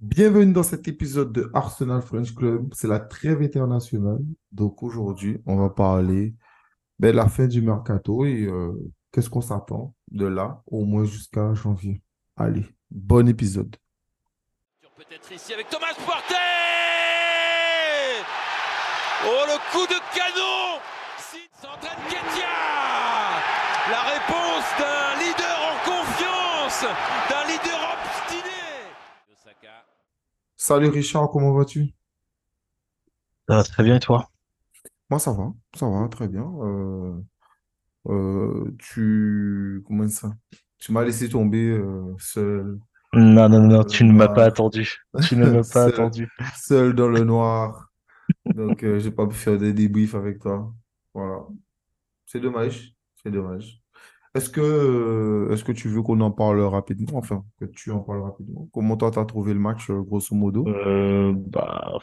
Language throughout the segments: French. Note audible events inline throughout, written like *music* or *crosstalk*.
Bienvenue dans cet épisode de Arsenal French Club. C'est la trêve internationale. Donc aujourd'hui, on va parler ben, de la fin du mercato et euh, qu'est-ce qu'on s'attend de là au moins jusqu'à janvier. Allez, bon épisode. Peut-être ici avec Thomas Partey Oh le coup de canon La réponse d'un leader en confiance, d'un leader obstiné. Salut Richard, comment vas-tu? Ça va très bien et toi? Moi, ça va, ça va, très bien. Euh, euh, tu, comment ça? Tu m'as laissé tomber euh, seul, Non, non, non, dans le tu ne m'as pas noir, attendu. Tu ne m'as *laughs* pas seul, attendu. seul dans le noir. *laughs* Donc, euh, j'ai pas pu faire des débriefs avec toi. Voilà. C'est dommage. C'est dommage. Est-ce que, euh, est-ce que tu veux qu'on en parle rapidement? Enfin, que tu en parles rapidement? Comment toi, t'as trouvé le match, euh, grosso modo? Euh, bah,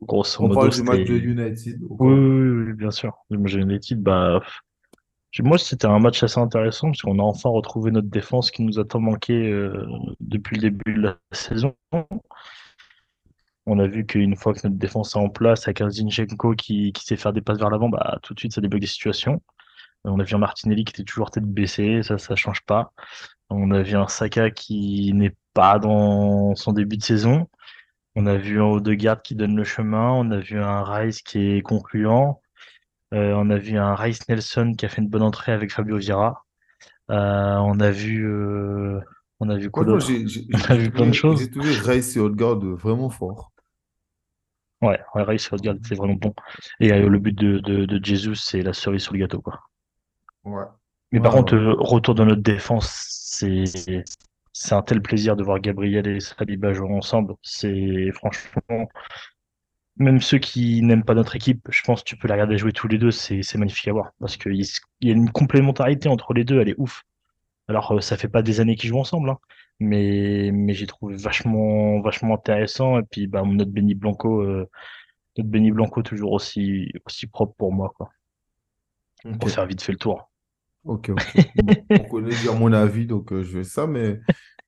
grosso On modo, parle du match de. United, Oui, oui, oui, bien sûr. J'ai United, bah, moi, c'était un match assez intéressant parce qu'on a enfin retrouvé notre défense qui nous a tant manqué euh, depuis le début de la saison. On a vu qu'une fois que notre défense est en place, avec un Zinchenko qui, qui sait faire des passes vers l'avant, bah, tout de suite, ça débloque des situations. On a vu un Martinelli qui était toujours tête baissée, ça, ça change pas. On a vu un Saka qui n'est pas dans son début de saison. On a vu un Odegaard qui donne le chemin. On a vu un Rice qui est concluant. Euh, on a vu un Rice Nelson qui a fait une bonne entrée avec Fabio Vieira. Euh, on a vu, euh, on a vu quoi *laughs* On a vu plein de trouvé, j'ai choses. trouvé Rice et Odegaard vraiment forts. Ouais, ouais, Rice Odegaard, c'est vraiment bon. Et le but de, de, de Jesus, c'est la cerise sur le gâteau, quoi. Ouais, Mais ouais, par contre, ouais. euh, retour de notre défense, c'est c'est un tel plaisir de voir Gabriel et Saliba jouer ensemble. C'est franchement, même ceux qui n'aiment pas notre équipe, je pense que tu peux les regarder jouer tous les deux, c'est magnifique à voir. Parce qu'il y a une complémentarité entre les deux, elle est ouf. Alors, euh, ça fait pas des années qu'ils jouent ensemble, hein, mais, mais j'ai trouvé vachement, vachement intéressant. Et puis, bah, notre Benny Blanco, euh, notre Benny Blanco toujours aussi, aussi propre pour moi, quoi. Ok, Pour faire vite fait le tour. Ok, ok. Bon, on connaît déjà mon avis, donc euh, je vais ça, mais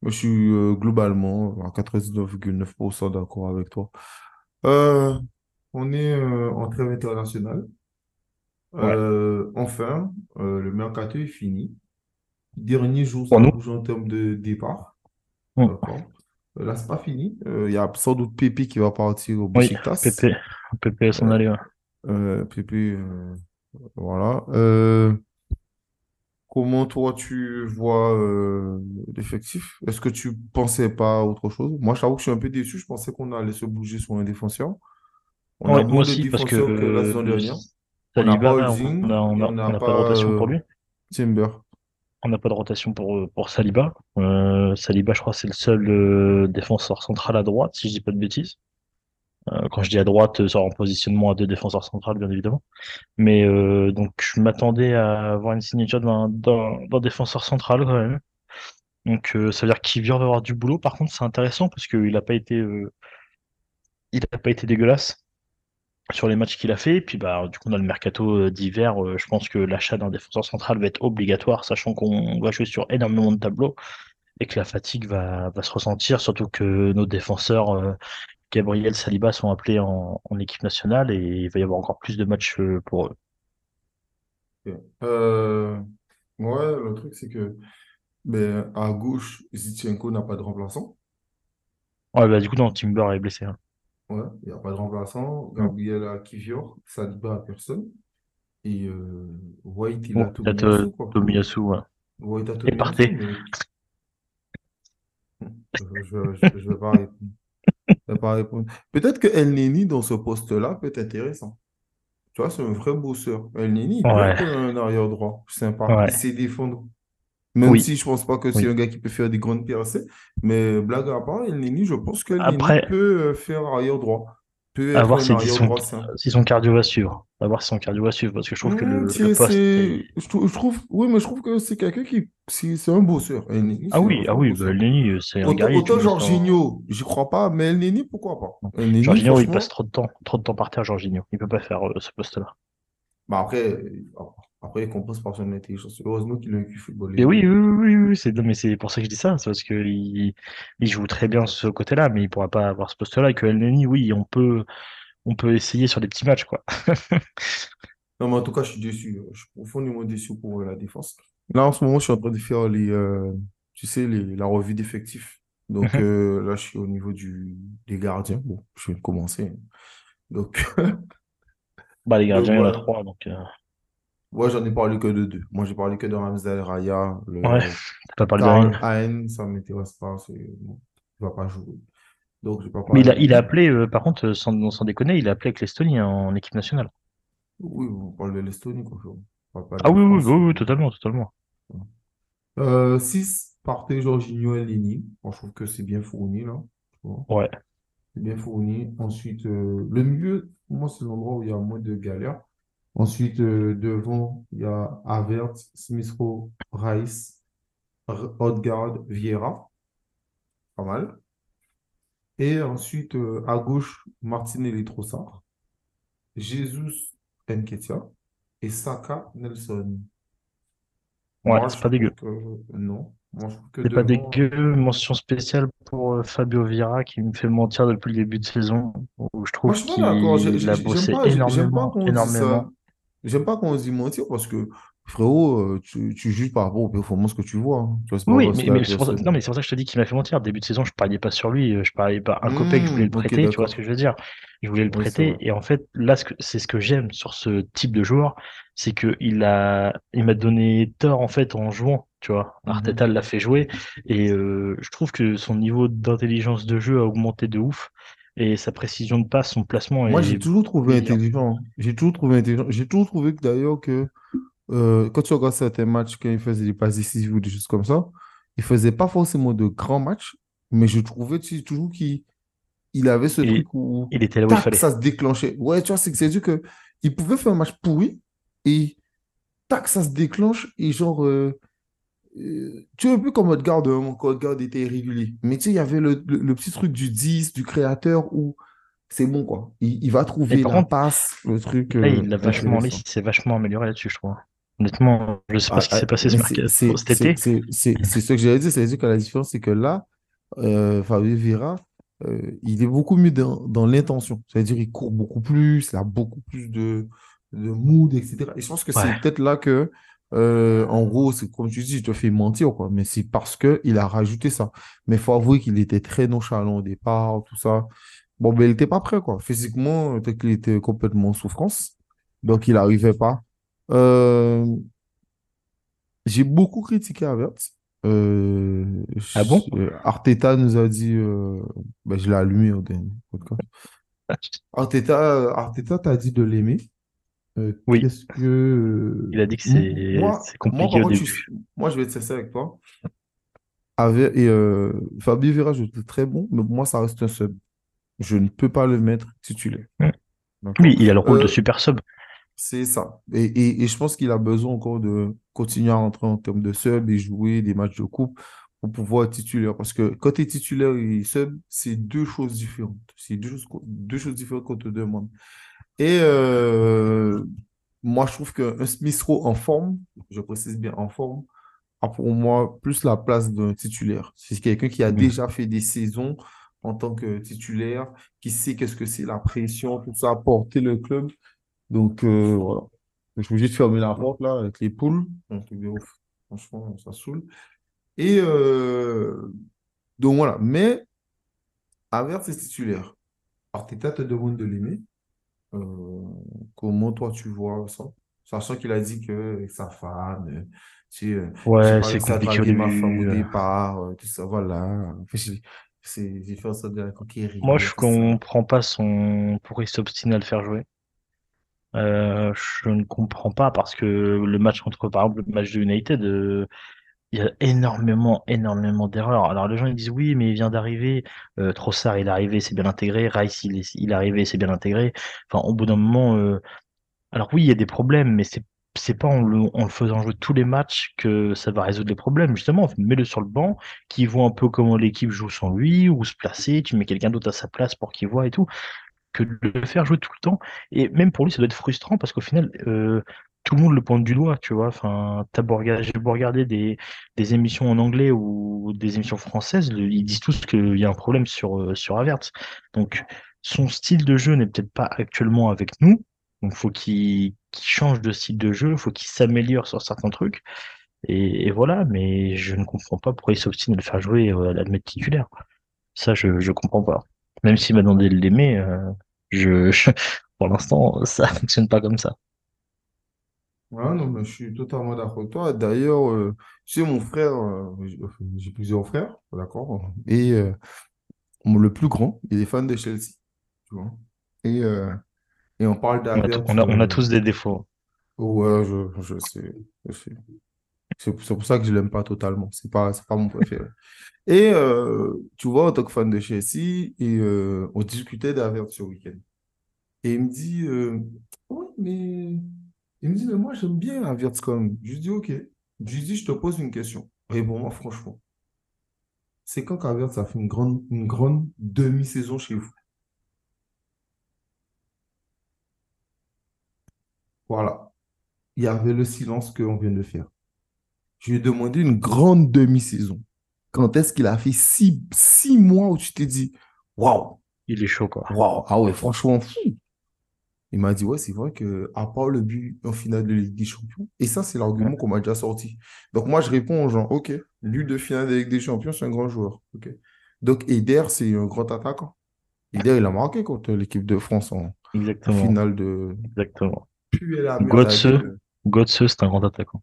je suis euh, globalement à 99,9% d'accord avec toi. Euh, on est en trêve internationale. Ouais. Enfin, le mercato est fini. Dernier jour, ça bougé en termes de départ. mm, D'accord. Euh, Là, c'est pas fini. Il y a sans doute Pépé qui va partir au oui, Besiktas. Pépé, Pépé à s'en aller, ouais. Pépé, voilà. Euh, comment toi tu vois euh, l'effectif? Est-ce que tu pensais pas à autre chose? Moi, je t'avoue que je suis un peu déçu. Je pensais qu'on allait se bouger sur un défenseur. On a moi aussi, parce que que la saison euh, dernière. On n'a pas Holding on n'a n'a pas de rotation pour euh, lui. Timber. On n'a pas de rotation pour, euh, pour Saliba. Euh, Saliba, je crois, c'est le seul euh, défenseur central à droite, si je dis pas de bêtises. Euh, quand je dis à droite, euh, c'est en positionnement à deux défenseurs centrales, bien évidemment. Mais euh, donc, je m'attendais à avoir une signature d'un défenseur central quand même. Donc, euh, ça veut dire qu'il vient d'avoir du boulot. Par contre, c'est intéressant parce qu'il n'a pas été, euh, il a pas été dégueulasse sur les matchs qu'il a fait. Et puis, bah, du coup, on a le mercato euh, d'hiver. Euh, je pense que l'achat d'un défenseur central va être obligatoire, sachant qu'on va jouer sur énormément de tableaux et que la fatigue va, va se ressentir, surtout que nos défenseurs, euh, Gabriel, Saliba, sont appelés en, en équipe nationale et il va y avoir encore plus de matchs euh, pour eux. Euh, ouais, le truc, c'est que ben, à gauche, Zinchenko n'a pas de remplaçant. Ouais, bah, du coup, non, Timber est blessé. hein. Ouais, il n'y a pas de remplaçant. Mm. Gabriel a Kivior, Saliba a personne. Et euh, White, il a euh, Tomiyasu, ouais. White a Et Tomiyasu, mais *laughs* je je vais pas répondre. Peut-être que El Neni, dans ce poste-là, peut être intéressant. Tu vois, c'est un vrai bosseur. El Neni, il peut être un arrière droit sympa. Il sait défendre. Même oui, si je pense pas que c'est oui. un gars qui peut faire des grandes percées. Mais blague à part, El Neni, je pense que El Après, peut euh, faire arrière droit. Peut à être voir un si, si arrière son, son cardio va suivre. À voir si son cardio va suivre, parce que je trouve que le, poste est... je trouve, je trouve- oui, mais je trouve que c'est quelqu'un qui, c'est c'est un bosseur. Neni, Ah un oui, ah oui, bah, euh, c'est un Autant, guerrier, autant. Jorginho, j'y crois pas, mais Neni, pourquoi pas? Neni, Jorginho, il passe trop de temps, trop de temps par terre, Jorginho. Il peut pas faire euh, ce poste-là. bah après, euh, Après, il compense par son intelligence. Heureusement qu'il a un Et football. oui, oui, oui, oui, oui, c'est mais c'est pour ça que je dis ça, c'est parce que il, joue très bien ce côté-là, mais il pourra pas avoir ce poste-là. Et que El Neni, oui, on peut, on peut essayer sur des petits matchs, quoi. *laughs* Non, mais en tout cas, je suis déçu. Je suis profondément déçu pour euh, la défense. Là, en ce moment, je suis en train de faire les, euh, tu sais, les, la revue d'effectifs. Donc euh, là, je suis au niveau du, des gardiens. Bon, je de commencer. Donc, *laughs* Bah, les donc gardiens, il y en a trois, donc euh, Moi, j'en ai parlé que de deux. Moi, j'ai parlé que de Ramsdale Raya. ouais, Le t'as pas parlé de ça ne m'intéresse pas. C'est, bon, il va pas jouer. Donc, pas Mais il a, il appelé, euh, par contre, euh, sans, sans déconner, il a appelé avec l'Estonie en équipe nationale. Oui, on parle de l'Estonie, quoi. Pas Ah oui, oui, oui, France. oui, totalement, totalement. Euh, 6, partez Jorginho et Lini. Je trouve que c'est bien fourni, là. Ouais, C'est bien fourni. Ensuite, euh, le milieu, pour moi, c'est l'endroit où il y a moins de galères. Ensuite, euh, devant, il y a Havertz, Smith Rowe, Rice, Odegaard, Vieira. Pas mal. Et ensuite, euh, à gauche, Martinelli Trossard, Jesus Nketiah et Saka Nelson. ouais, Moi, c'est pas dégueu. que non. C'est pas dégueu. Mention spéciale pour euh, Fabio Vieira qui me fait mentir depuis le début de saison, où je trouve qu'il a bossé énormément. J'aime pas qu'on dise mentir parce que, frérot, euh, tu, tu juges par rapport aux performances que tu vois. hein. Tu vois, Oui, mais, que mais c'est pour ça, non, personne. mais c'est pour ça que je te dis qu'il m'a fait mentir. Début de saison, je pariais pas sur lui, euh, je pariais pas. Un copec, je voulais Hmm, le ok, prêter, tu vois ce que je veux dire? Je voulais le Oui, prêter, et en fait, là, ce que- c'est ce que j'aime sur ce type de joueur, c'est que il a, il m'a donné tort, en fait, en jouant, tu vois? Arteta Mhm. l'a fait jouer, et euh, je trouve que son niveau d'intelligence de jeu a augmenté de ouf, et sa précision de passe, son placement Moi, j'ai est toujours trouvé intelligent. J'ai toujours trouvé intelligent. J'ai toujours trouvé que d'ailleurs que euh, quand tu regardes certains matchs, quand il faisait des passes décisives ou des choses comme ça, il faisait pas forcément de grands matchs, mais je trouvais tu sais, toujours qu'il il avait ce truc où, il était là où il tac, fallait. ça se déclenchait. Ouais, tu vois, c'est que c'est dire que il pouvait faire un match pourri et tac, ça se déclenche et genre, euh, tu es un peu comme Odegaard, hein, quand Odegaard était irrégulier. Mais tu sais, il y avait le, le- le petit truc du 10, du créateur où c'est bon, quoi. Il, il va trouver la contre, passe, le truc Là, euh, il l'a vachement, il s'est vachement amélioré là-dessus, je trouve. Honnêtement, je sais pas Ah, ce qui ah, s'est passé ce cet été. c'est- ce que j'allais dire, c'est-à-dire que la différence, c'est que là, euh, Fabio Vieira, euh, il est beaucoup mieux dans, dans l'intention. C'est-à-dire il court beaucoup plus, il a beaucoup plus de, de mood, etc. Et je pense que c'est peut-être là que, euh, en gros, c'est comme tu dis, je te fais mentir, quoi. Mais c'est parce qu'il a rajouté ça. Mais il faut avouer qu'il était très nonchalant au départ, tout ça. Bon, ben, il n'était pas prêt, quoi. Physiquement, peut-être qu'il était complètement en souffrance. Donc, il n'arrivait pas. Euh, j'ai beaucoup critiqué Havertz. Euh, Ah bon? euh, Arteta nous a dit, euh, ben, je l'ai allumé au dernier podcast. Arteta, Arteta t'a dit de l'aimer. Euh, Oui, qu'est-ce que euh, il a dit que c'est moi, moi compliqué au contre, je moi je vais sincère avec toi. Avec, et euh, Fabio trouve très bon, mais pour moi ça reste un sub. Je ne peux pas le mettre titulaire. Oui, il a le rôle de Euh, super sub. C'est ça. Et, et, et je pense qu'il a besoin encore de continuer à rentrer en termes de sub et jouer des matchs de coupe pour pouvoir être titulaire. Parce que quand tu es titulaire et sub, c'est deux choses différentes. C'est deux choses, deux choses différentes qu'on te demande. Et euh, moi, je trouve qu'un Smith Rowe en forme, je précise bien en forme, a pour moi plus la place d'un titulaire. C'est quelqu'un qui a Mm. déjà fait des saisons en tant que titulaire, qui sait qu'est-ce que c'est la pression, tout ça, porter le club. Donc, euh, voilà. Je suis obligé de fermer la porte là avec les poules. Ouf. Franchement, ça saoule. Et euh, donc voilà. Mais Havertz est titulaire. Arteta te demande de l'aimer. Euh, comment toi tu vois ça? Sachant qu'il a dit que avec sa femme, euh, tu sais, euh, Ouais, c'est compliqué draguer ma femme au départ, tout ça, voilà. C'est- j'ai fait sorte de la Moi, conquérir, je tout ça. comprends pas son pourquoi il s'obstine à le faire jouer. Euh, je ne comprends pas parce que le match contre, par exemple, le match de United, euh, il y a énormément, énormément d'erreurs. Alors les gens ils disent oui, mais il vient d'arriver. Euh, Trossard, il est arrivé, c'est bien intégré. Rice, il est, il est arrivé, c'est bien intégré. Enfin, au bout d'un moment, euh, alors oui, il y a des problèmes, mais c'est c'est pas en le, faisant jouer tous les matchs que ça va résoudre les problèmes. Justement, mets-le sur le banc, qu'il voit un peu comment l'équipe joue sans lui, ou se placer. Tu mets quelqu'un d'autre à sa place pour qu'il voit et tout que de le faire jouer tout le temps. Et même pour lui, ça doit être frustrant parce qu'au final, euh, tout le monde le pointe du doigt, tu vois. Enfin, t'as beau j'ai beau regarder des, émissions en anglais ou des émissions françaises, ils disent tous qu'il y a un problème sur, euh, sur. Donc, son style de jeu n'est peut-être pas actuellement avec nous. Donc, faut qu'il change de style de jeu, faut qu'il s'améliore sur certains trucs. Et, voilà, mais je ne comprends pas pourquoi il s'obstine à le faire jouer, euh, à le mettre titulaire. Ça, je, je comprends pas. Même s'il m'a demandé de l'aimer, euh, je- *laughs* pour l'instant, ça fonctionne pas comme ça. Ouais, non, mais je suis totalement d'accord avec toi. D'ailleurs, euh, tu sais, mon frère, euh, j'ai plusieurs frères, d'accord? Et euh, mon- le plus grand, il est fan de Chelsea, tu vois. Et, euh, et on parle On a, on a, on a tous des défauts. ouais, je, je sais. je sais. C'est c'est pour ça que je l'aime pas totalement. C'est pas, c'est pas mon préféré. Et euh, tu vois, en tant que fan de Chelsea, et, euh, on discutait d'Havertz ce week-end. Et il me dit, euh, ouais, mais... Il me dit, mais moi, j'aime bien quand même. Je lui dis, ok. Je lui dis, je te pose une question. Réponds-moi franchement. C'est quand qu'Havertz a fait une grande, une grande demi-saison chez vous? Voilà. Il y avait le silence qu'on vient de faire. Je lui ai demandé une grande demi-saison. Quand est-ce qu'il a fait six, six mois où tu t'es dit, waouh, Il est chaud, quoi. waouh, ah ouais, franchement, fou. Il m'a dit, ouais, c'est vrai que à part le but en finale de Ligue des Champions, et ça, c'est l'argument qu'on m'a déjà sorti. Donc, moi, je réponds aux gens, ok, lui de finale de Ligue des Champions, c'est un grand joueur. ok. Donc, Eder, c'est un grand attaquant. Eder, il a marqué contre l'équipe de France en, exactement. finale de. Exactement. Götze, c'est un grand attaquant.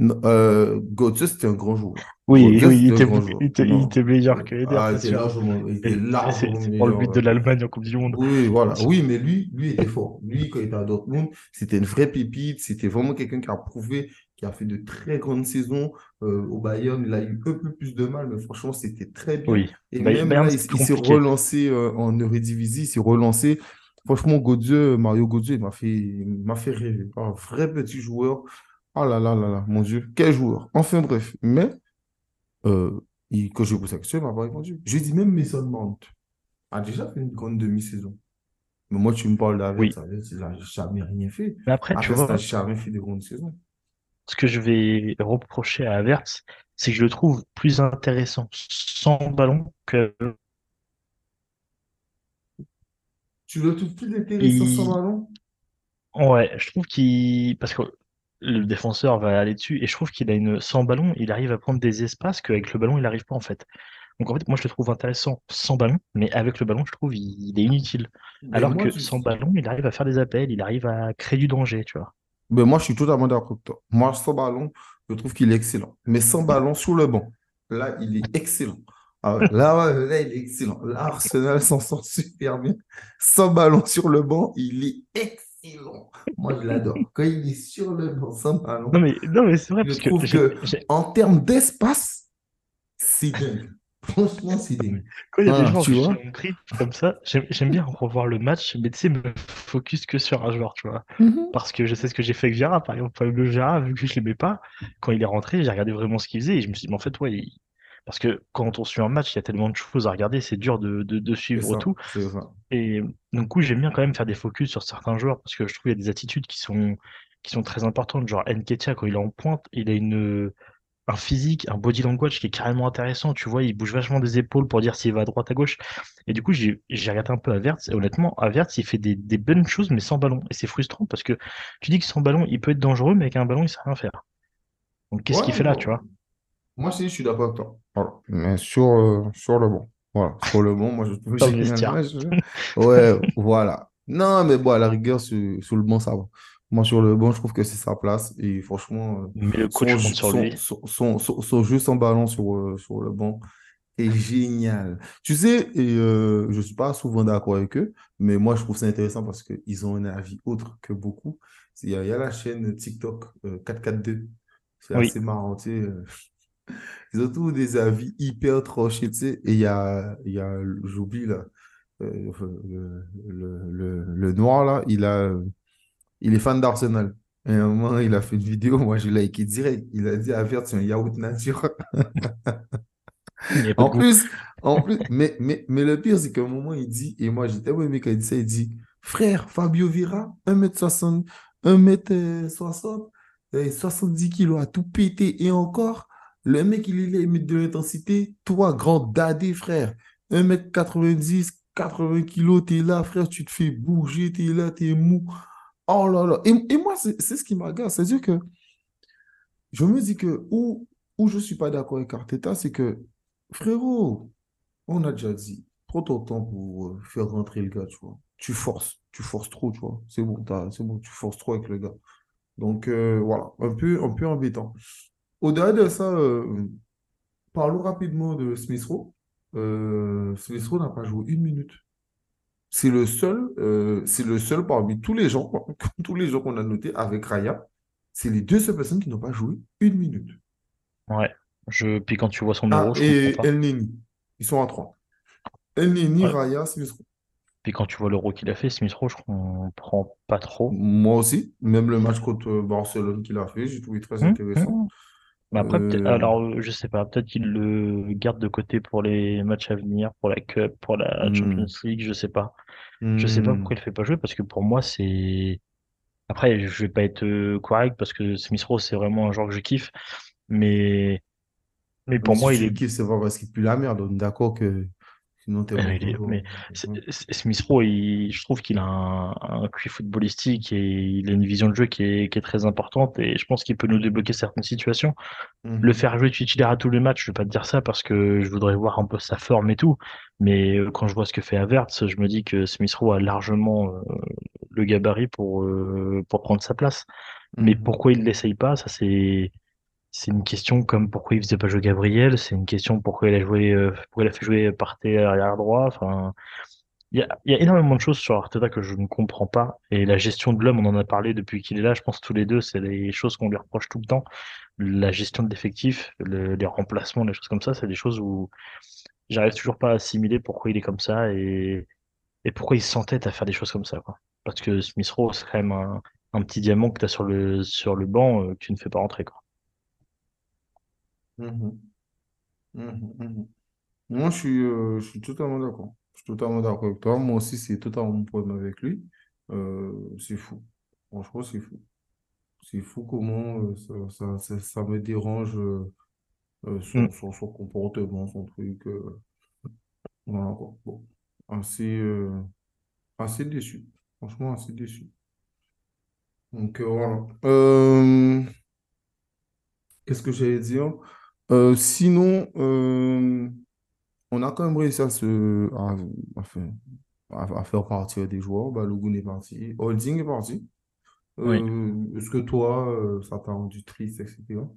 Euh, c'était un grand joueur. Oui, oui, était, il était, il était meilleur Euh, que Eder, Ah, il c'est pour le but meilleur. de euh, l'Allemagne en Coupe du Monde. Oui, voilà. Oui, mais lui, lui était fort. Lui, quand il était à Dortmund, c'était une vraie pépite. C'était vraiment quelqu'un qui a prouvé, qui a fait de très grandes saisons. Euh, au Bayern, il a eu un peu plus de mal, mais franchement, c'était très bien. Oui. Et Bay- même Bayern, là, il, s'est relancé euh, en Eredivisie, il s'est relancé. Franchement, Götze, Mario Götze, il m'a fait, il fait rêver. Un vrai petit joueur. Ah là là là là, mon Dieu, quel joueur. Enfin bref, mais euh, il- quand je posé la question, il m'a pas répondu. Je lui ai dit, même Mason Mount a déjà fait une grande demi-saison. Mais moi, tu me parles Oui. d'Havertz, Havertz, il n'a jamais rien fait. Mais après, tu Havertz n'a vois, jamais fait de grandes saisons. ce que je vais reprocher à Havertz, c'est que je le trouve plus intéressant sans ballon que Tu le trouves plus intéressant sans ballon? Ouais, je trouve qu'il... Parce que le défenseur va aller dessus et je trouve qu'il a une... Sans ballon, il arrive à prendre des espaces qu'avec le ballon, il n'arrive pas en fait. Donc en fait, moi, je le trouve intéressant sans ballon, mais avec le ballon, je trouve il, il est inutile. Mais Alors moi, que tu... sans ballon, il arrive à faire des appels, il arrive à créer du danger, tu vois. Mais moi, je suis totalement d'accord avec toi. Moi, sans ballon, je trouve qu'il est excellent. Mais sans ballon sur le banc, là, il est excellent. Ah là, là, il est excellent. Là, Arsenal s'en sort super bien. Sans ballon sur le banc, il est excellent. Moi, je l'adore. Quand il est sur le banc sans ballon, Non mais, non mais c'est vrai, je parce trouve que en termes d'espace, c'est dingue. Franchement, c'est dingue. *laughs* quand il y a des joueurs j'ai pris comme ça, j'aime bien revoir le match, mais tu sais, me focus que sur un joueur, tu vois. Mhm. Parce que je sais ce que j'ai fait avec Vieira, par exemple. Pablo Vieira, vu que je l'aimais pas, quand il est rentré, j'ai regardé vraiment ce qu'il faisait et je me suis dit, mais en fait, ouais, il- parce que quand on suit un match, il y a tellement de choses à regarder, c'est dur de, de, suivre ça, tout. Et donc, coup, j'aime bien quand même faire des focus sur certains joueurs parce que je trouve qu'il y a des attitudes qui sont, qui sont très importantes. Genre, Nketiah, quand il est en pointe, il a une, un physique, un body language qui est carrément intéressant. Tu vois, il bouge vachement des épaules pour dire s'il va à droite, à gauche. Et du coup, j'ai regardé un peu Havertz. Et honnêtement, Havertz, il fait des, des bonnes choses, mais sans ballon. Et c'est frustrant parce que tu dis que sans ballon, il peut être dangereux, mais avec un ballon, il sait rien faire. Donc, qu'est-ce Ouais, qu'il fait là, tu vois? Moi, si, je suis d'accord avec toi. Voilà. Mais sur, euh, sur le banc. Voilà. Sur le banc, moi, je trouve vestiaire. Ouais, voilà. Non, mais bon, à la rigueur, sur, sur le banc, ça va. Moi, sur le banc, je trouve que c'est sa place. Et franchement, Mais le coach son, jeu- sur son, lui. son, son, son- son jeu sans ballon sur, euh, sur le banc est génial. Tu sais, et, euh, je ne suis pas souvent d'accord avec eux, mais moi, je trouve ça intéressant parce qu'ils ont un avis autre que beaucoup. Il y a, il y a la chaîne TikTok euh, 442. C'est Oui. assez marrant, tu sais. Ils ont tous des avis hyper tranchés, tu sais. Et il y a, y a j'oublie là, euh, le, le, le, le noir là, il a, il est fan d'Arsenal. Et à un moment, il a fait une vidéo, moi je l'ai liké direct. Il a dit Avert, c'est un yaourt nature. En goût. plus, en plus, mais, mais, mais le pire, c'est qu'à un moment, il dit, et moi j'étais, oui, mais quand il dit ça, il dit, frère, Fabio Vieira, 1m60, 1m60, et 70 kilos à tout péter. Et encore, le mec, il est il met de l'intensité. Toi, grand dadé, frère, 1m90, 80 kilos, t'es là, frère, tu te fais bouger, t'es là, t'es mou. Oh là là. Et, moi, c'est ce qui m'agace. C'est-à-dire que je me dis que où, où je ne suis pas d'accord avec Arteta, c'est que, frérot, on a déjà dit, prends ton temps pour euh, faire rentrer le gars, tu vois. Tu forces, tu forces trop, tu vois. C'est bon, c'est bon, tu forces trop avec le gars. Donc, euh, voilà, un peu, un peu embêtant. Au-delà de ça, euh, parlons rapidement de Smith Rowe. Euh, Smith Rowe n'a pas joué une minute. C'est le seul, euh, c'est le seul parmi tous les gens, *laughs* tous les gens qu'on a notés avec Raya, c'est les deux seules personnes qui n'ont pas joué une minute. Ouais. Je... Puis quand tu vois son Ah, euro, je comprends et pas. El Neni, ils sont à trois. El Neni, Ouais. Raya, Smith Rowe. Puis quand tu vois l'euro qu'il a fait, Smith Rowe, je comprends pas trop. Moi aussi, même le match contre Barcelone qu'il a fait, j'ai trouvé très Hum, intéressant. hum. Mais après, Euh, alors, je sais pas, peut-être qu'il le garde de côté pour les matchs à venir, pour la Cup, pour la Champions hmm, League, je sais pas. Je sais pas hmm. pourquoi il le fait pas jouer, parce que pour moi, c'est... Après, je vais pas être euh, correct, parce que Smith Rowe, c'est vraiment un joueur que je kiffe, mais, mais Mais pour si moi, il tu le est kiffes, c'est pas parce qu'il pue la merde. On est d'accord que sinon t'es bon il ton est- joueur. mais Smith Rowe, je trouve qu'il a un, un QI footballistique et il a une vision de jeu qui est, qui est très importante et je pense qu'il peut nous débloquer certaines situations. Le Mhm, faire jouer titulaire à tous les matchs, je vais pas te dire ça parce que je voudrais voir un peu sa forme et tout, mais euh, quand je vois ce que fait Havertz, je me dis que Smith Rowe a largement euh, le gabarit pour, euh, pour prendre sa place. Mais mhm, pourquoi il l'essaye pas, ça c'est c'est une question comme pourquoi il faisait pas jouer Gabriel, c'est une question pourquoi il a joué, euh, pourquoi il a fait jouer Partey arrière droit. Enfin, il y a, énormément de choses sur Arteta que je ne comprends pas. Et la gestion de l'homme, on en a parlé depuis qu'il est là. Je pense tous les deux, c'est des choses qu'on lui reproche tout le temps. La gestion de l'effectif, le- les remplacements, les choses comme ça, c'est des choses où j'arrive toujours pas à assimiler pourquoi il est comme ça et, pourquoi il s'entête à faire des choses comme ça, quoi. Parce que Smith Rowe, c'est quand même un, un petit diamant que tu as sur le, sur le banc euh, que tu ne fais pas rentrer, quoi. Mhm, mhm, mhm. Moi, je suis, euh, je suis totalement d'accord. Je suis totalement d'accord avec toi. Moi aussi, c'est totalement mon problème avec lui. Euh, c'est fou. Franchement, c'est fou. C'est fou comment euh, ça, ça, ça, ça me dérange euh, euh, Mm. son, son, son comportement, son truc. euh, voilà, quoi. Bon. Assez, euh, assez déçu. Franchement, assez déçu. Donc, euh, voilà. Euh, qu'est-ce que j'allais dire? Euh, sinon, euh, on a quand même réussi à, se, à, à faire, à- à faire partir des joueurs. Balogun est parti. Holding est parti. Oui. Euh, est-ce que toi, ça t'a rendu triste, etc.?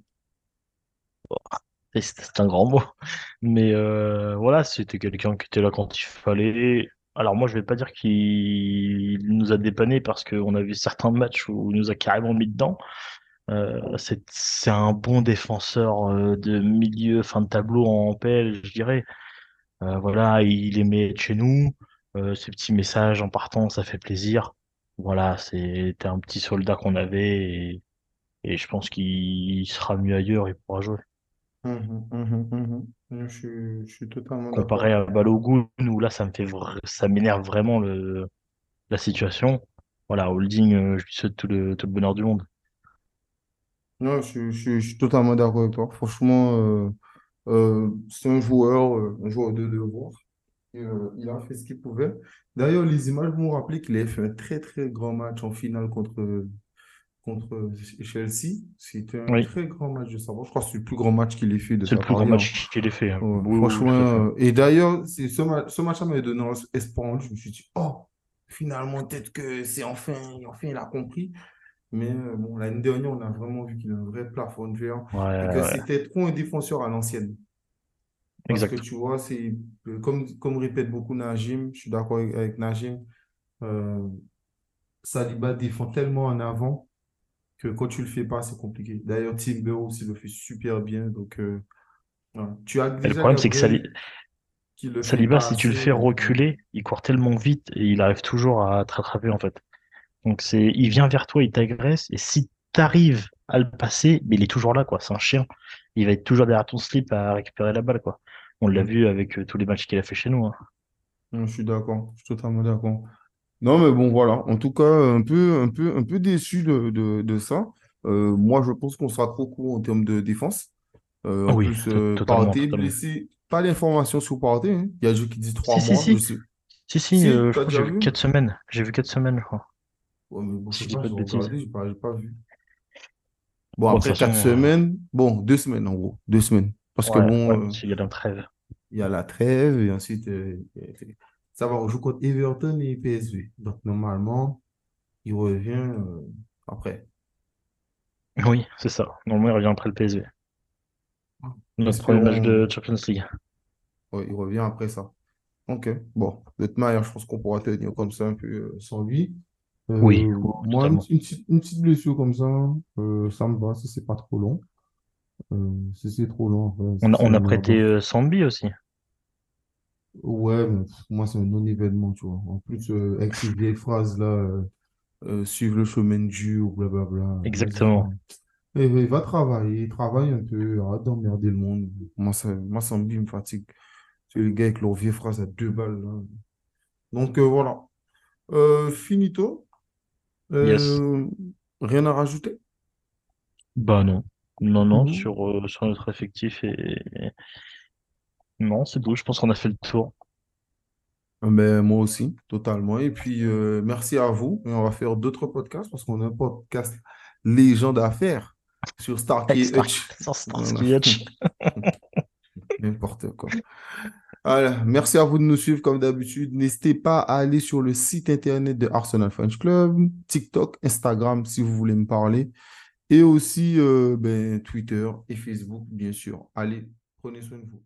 Et C'est c'est un grand mot. Mais voilà, c'était quelqu'un qui était là quand il fallait. Alors moi, je vais pas dire qu'il nous a dépanné parce qu'on a vu certains matchs où il nous a carrément mis dedans. Euh, c'est un bon défenseur euh, de milieu, fin de tableau en PL, je dirais. Euh, voilà, il aimait être chez nous. Ces petits messages en partant, ça fait plaisir. Voilà, c'était un petit soldat qu'on avait et, et je pense qu'il sera mieux ailleurs, il pourra jouer. Je suis, je suis totalement comparé à Balogun où là ça me fait vra- ça m'énerve vraiment le la situation. Voilà, Holding, je lui souhaite tout le tout le bonheur du monde. Non, je, suis je suis- je suis totalement d'accord avec toi. Franchement, euh, euh, c'est un joueur, euh, un joueur de devoir. Et, il a fait ce qu'il pouvait. D'ailleurs, les images m'ont rappelé qu'il avait fait un très, très grand match en finale contre, contre Chelsea. C'était un Oui, très grand match de sa part. Je crois que c'est le plus grand match qu'il ait fait de c'est le plus grand match qu'il ait fait. hein. Ouais, Oui, oui, oui, franchement, et d'ailleurs, ce, ma- ce match-là m'avait donné espoir. Je me suis dit, oh, finalement, peut-être que c'est enfin, enfin, il a compris. Mais euh, bon, l'année dernière, on a vraiment vu qu'il a un vrai plafond de verre Ouais, et que ouais, c'était trop un défenseur à l'ancienne. Parce que exact. tu vois, c'est euh, comme, comme répète beaucoup Najim, je suis d'accord avec, avec Najim, euh, Saliba défend tellement en avant que quand tu le fais pas, c'est compliqué. D'ailleurs, Timber aussi le fait super bien. Donc, euh. Tu as le problème, c'est que Sali- Saliba, si tu le fais reculer, il court tellement vite et il arrive toujours à te rattraper en fait. Donc c'est, il vient vers toi, il t'agresse et si t'arrives à le passer, mais il est toujours là quoi. C'est un chien. Il va être toujours derrière ton slip à récupérer la balle quoi. On l'a mm, vu avec euh, tous les matchs qu'il a fait chez nous. hein. je suis d'accord. Je suis totalement d'accord. Non, mais bon, voilà. En tout cas, un peu, un peu, un peu déçu de, de, de ça. Euh, moi, je pense qu'on sera trop court en termes de défense. Euh, en Oui, plus, Partey blessé. Pas d'informations sur Partey. hein. Il y a des gens qui disent trois Si, si, mois. Je si. sais. Si, si, Si, euh, déjà j'ai vu vu? quatre semaines. J'ai vu quatre semaines, je crois. Ouais, mais bon, je dis pas, de bêtises. regardé, pas, vu. Bon, après quatre façon, euh, semaines, bon, deux semaines en gros. Deux semaines. Parce que ouais, bon, euh, qu'il y a la trêve. il y a la trêve et ensuite, euh, ça va, on joue contre Everton et PSV. Donc, normalement, il revient après. Oui, c'est ça. Normalement, il revient après le PSV. Notre premier match de Champions League. ouais, il revient après ça. Ok, bon, de toute manière, je pense qu'on pourra tenir comme ça un peu sans lui. Oui, Euh, oui, moi, une, petite, une petite blessure comme ça, euh, ça me va si c'est pas trop long. Euh, si c'est trop long, On a, on prêté Sambi aussi. Ouais, mais moi, c'est un non-événement, tu vois. En plus, avec ces vieilles phrases là, suivre le chemin Dieu ou blablabla, Exactement. Eh, eh, va travailler, travaille un peu, arrête d'emmerder le monde. Moi, ça, moi, ça me fatigue. C'est les gars avec leurs vieilles phrases à deux balles, là. Donc, voilà. Euh, finito. Yes. Euh, rien à rajouter? Bah non. Non, non, Mhm. sur, euh, sur notre effectif et... Non, c'est tout. Je pense qu'on a fait le tour. Ben, moi aussi, totalement. Et puis, euh, merci à vous. Et on va faire d'autres podcasts parce qu'on a un podcast légende à faire sur Starkey Hutch. *laughs* N'importe quoi. Voilà. Merci à vous de nous suivre comme d'habitude. N'hésitez pas à aller sur le site internet de Arsenal French Club, TikTok, Instagram si vous voulez me parler. Et aussi euh, ben, Twitter et Facebook, bien sûr. Allez, prenez soin de vous.